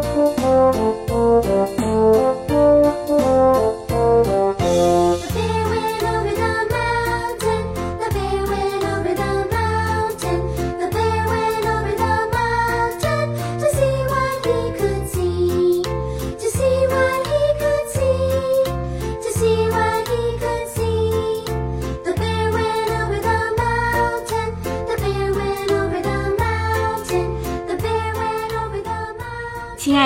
亲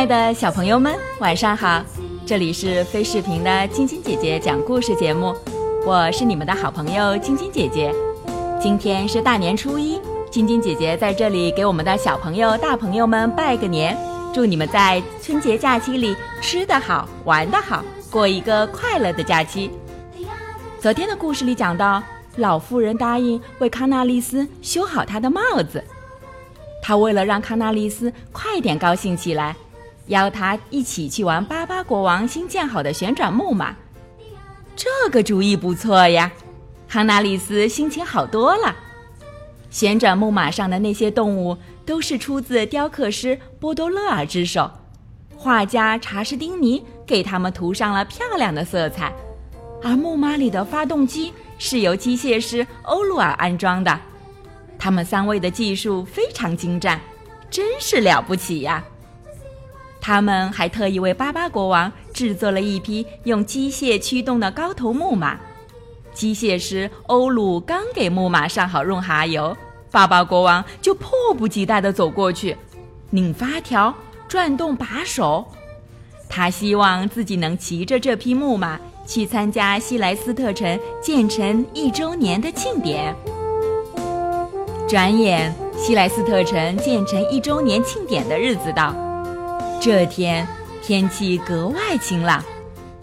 爱的小朋友们，晚上好！这里是飞视频的晶晶姐姐讲故事节目，我是你们的好朋友晶晶姐姐。今天是大年初一，晶晶姐姐在这里给我们的小朋友、大朋友们拜个年，祝你们在春节假期里吃得好、玩得好，过一个快乐的假期。昨天的故事里讲到，老妇人答应为康纳利斯修好他的帽子，她为了让康纳利斯快点高兴起来。邀他一起去玩巴巴国王新建好的旋转木马，这个主意不错呀！哈纳里斯心情好多了。旋转木马上的那些动物都是出自雕刻师波多勒尔之手，画家查士丁尼给他们涂上了漂亮的色彩，而木马里的发动机是由机械师欧鲁尔安装的。他们三位的技术非常精湛，真是了不起呀！他们还特意为巴巴国王制作了一匹用机械驱动的高头木马。机械师欧鲁刚给木马上好润滑油，巴巴国王就迫不及待地走过去，拧发条，转动把手。他希望自己能骑着这匹木马去参加西莱斯特城建成一周年的庆典。转眼，西莱斯特城建成一周年庆典的日子到。这天天气格外晴朗，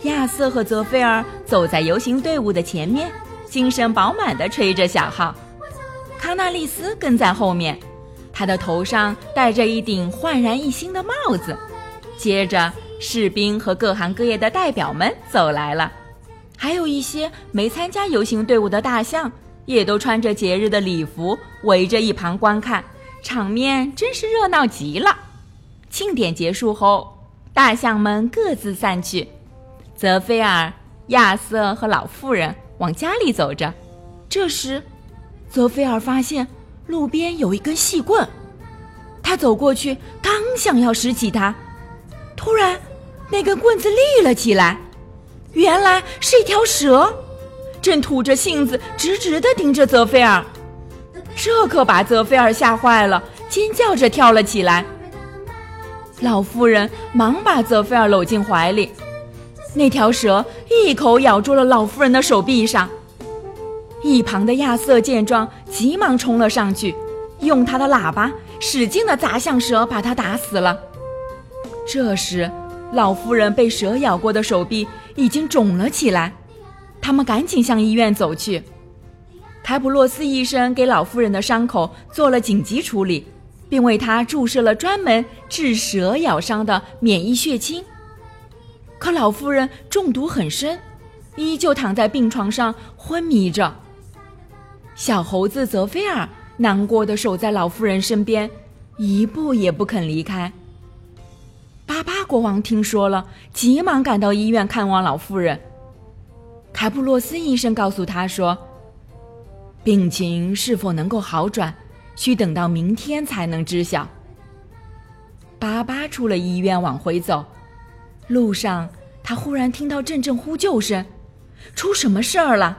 亚瑟和泽菲尔走在游行队伍的前面，精神饱满地吹着小号。康纳利斯跟在后面，他的头上戴着一顶焕然一新的帽子。接着，士兵和各行各业的代表们走来了，还有一些没参加游行队伍的大象，也都穿着节日的礼服，围着一旁观看，场面真是热闹极了。庆典结束后，大象们各自散去。泽菲尔、亚瑟和老妇人往家里走着。这时，泽菲尔发现路边有一根细棍，他走过去，刚想要拾起它，突然，那根棍子立了起来，原来是一条蛇，正吐着信子，直直地盯着泽菲尔。这可把泽菲尔吓坏了，尖叫着跳了起来。老妇人忙把泽菲尔搂进怀里，那条蛇一口咬住了老妇人的手臂上。一旁的亚瑟见状，急忙冲了上去，用他的喇叭使劲地砸向蛇，把它打死了。这时，老妇人被蛇咬过的手臂已经肿了起来，他们赶紧向医院走去。凯普洛斯医生给老妇人的伤口做了紧急处理。并为他注射了专门治蛇咬伤的免疫血清。可老妇人中毒很深，依旧躺在病床上昏迷着。小猴子泽菲尔难过的守在老妇人身边，一步也不肯离开。巴巴国王听说了，急忙赶到医院看望老妇人。凯普洛斯医生告诉他说：“病情是否能够好转？”需等到明天才能知晓。巴巴出了医院往回走，路上他忽然听到阵阵呼救声，出什么事儿了？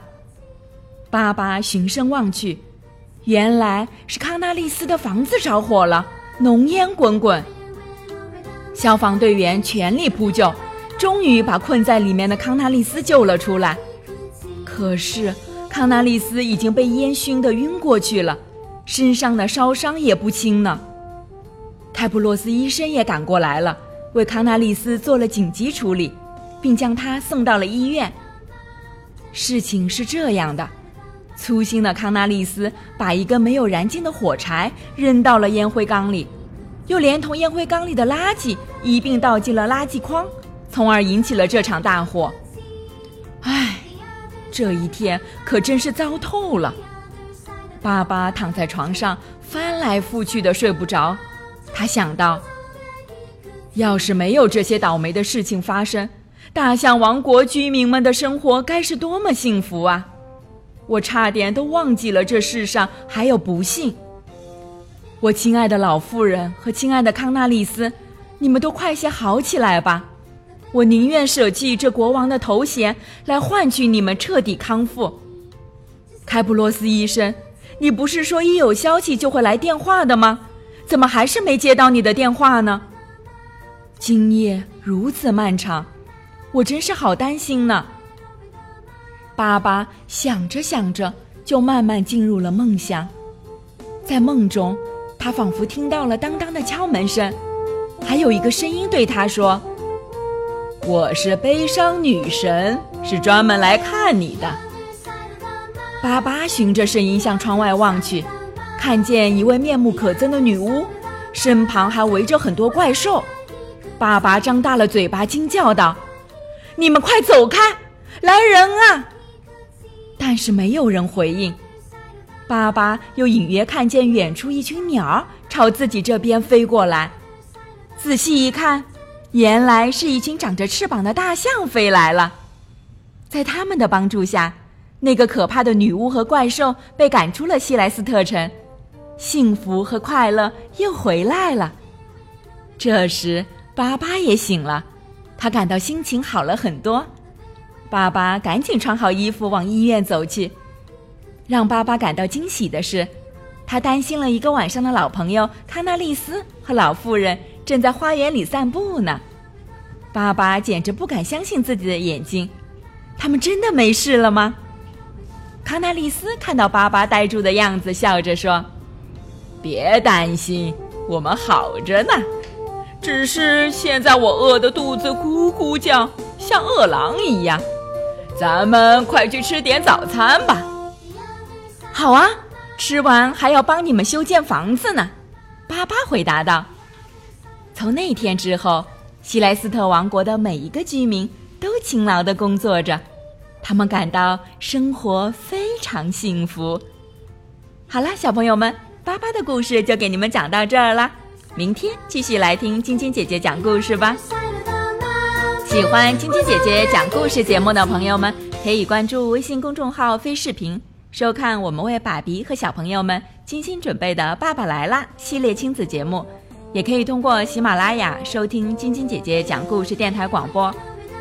巴巴循声望去，原来是康纳利斯的房子着火了，浓烟滚滚。消防队员全力扑救，终于把困在里面的康纳利斯救了出来。可是康纳利斯已经被烟熏得晕过去了。身上的烧伤也不轻呢。开普洛斯医生也赶过来了，为康纳利斯做了紧急处理，并将他送到了医院。事情是这样的：粗心的康纳利斯把一根没有燃尽的火柴扔到了烟灰缸里，又连同烟灰缸里的垃圾一并倒进了垃圾筐，从而引起了这场大火。唉，这一天可真是糟透了。爸爸躺在床上翻来覆去的睡不着，他想到：要是没有这些倒霉的事情发生，大象王国居民们的生活该是多么幸福啊！我差点都忘记了这世上还有不幸。我亲爱的老妇人和亲爱的康纳利斯，你们都快些好起来吧！我宁愿舍弃这国王的头衔，来换取你们彻底康复。开普洛斯医生，你不是说一有消息就会来电话的吗？怎么还是没接到你的电话呢？今夜如此漫长，我真是好担心呢。爸爸想着想着，就慢慢进入了梦乡。在梦中，他仿佛听到了当当的敲门声，还有一个声音对他说：“我是悲伤女神，是专门来看你的。”巴巴循着声音向窗外望去，看见一位面目可憎的女巫，身旁还围着很多怪兽。爸爸张大了嘴巴，惊叫道：“你们快走开！来人啊！”但是没有人回应。爸爸又隐约看见远处一群鸟儿朝自己这边飞过来，仔细一看，原来是一群长着翅膀的大象飞来了。在他们的帮助下，那个可怕的女巫和怪兽被赶出了西莱斯特城，幸福和快乐又回来了。这时。巴巴也醒了，他感到心情好了很多。爸爸赶紧穿好衣服往医院走去。让巴巴感到惊喜的是，他担心了一个晚上的老朋友康纳利斯和老妇人正在花园里散步呢。爸爸简直不敢相信自己的眼睛，他们真的没事了吗？康纳利斯看到巴巴呆住的样子，笑着说：“别担心，我们好着呢。”只是现在我饿得肚子咕咕叫，像饿狼一样。咱们快去吃点早餐吧。好啊，吃完还要帮你们修建房子呢。巴巴回答道。从那天之后，西莱斯特王国的每一个居民都勤劳地工作着，他们感到生活非常幸福。好了，小朋友们，巴巴的故事就给你们讲到这儿了。明天继续来听晶晶姐姐讲故事吧。喜欢晶晶姐姐讲故事节目的朋友们，可以关注微信公众号“飞视频”，收看我们为爸比和小朋友们精心准备的《爸爸来啦》系列亲子节目。也可以通过喜马拉雅收听晶晶姐姐讲故事电台广播。